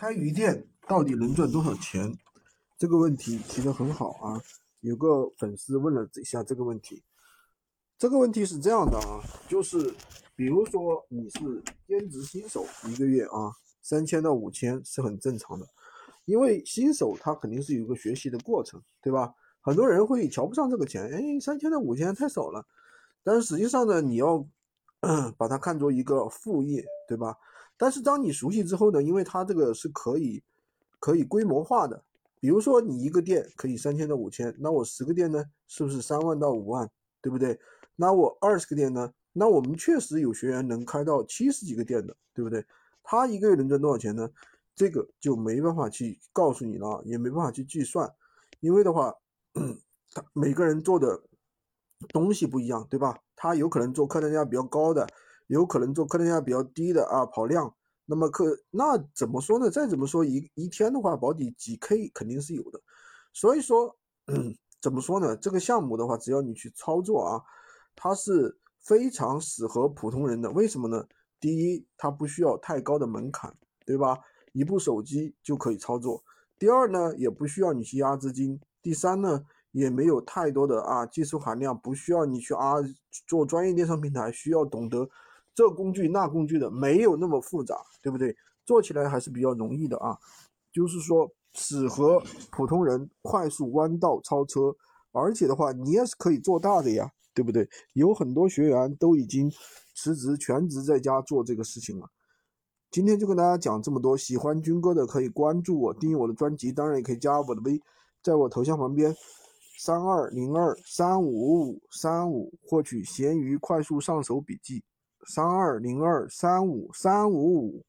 开鱼店到底能赚多少钱？这个问题提得很好啊！有个粉丝问了一下这个问题。这个问题是这样的啊，就是比如说你是兼职新手，一个月啊三千到五千是很正常的，因为新手他肯定是有一个学习的过程，对吧？很多人会瞧不上这个钱，哎，三千到五千太少了。但是实际上呢，你要 把它看作一个副业，对吧？但是当你熟悉之后呢，因为它这个是可以可以规模化的，比如说你一个店可以三千到五千，那我十个店呢，是不是三万到五万，对不对？那我二十个店呢？那我们确实有学员能开到七十几个店的，对不对？他一个月能赚多少钱呢？这个就没办法去告诉你了，也没办法去计算，因为的话，他每个人做的东西不一样，对吧？他有可能做客单价比较高的，有可能做客单价比较低的啊，跑量。那么客那怎么说呢？再怎么说一一天的话，保底几 K 肯定是有的。所以说，怎么说呢？这个项目的话，只要你去操作啊。它是非常适合普通人的，为什么呢？第一，它不需要太高的门槛，对吧？一部手机就可以操作。第二呢，也不需要你去压资金。第三呢，也没有太多的啊技术含量，不需要你去啊做专业电商平台，需要懂得这工具那工具的，没有那么复杂，对不对？做起来还是比较容易的啊。就是说，适合普通人快速弯道超车，而且的话，你也是可以做大的呀。对不对？有很多学员都已经辞职全职在家做这个事情了。今天就跟大家讲这么多，喜欢军哥的可以关注我，订阅我的专辑，当然也可以加我的微，在我头像旁边三二零二三五五三五获取闲鱼快速上手笔记，三二零二三五三五五。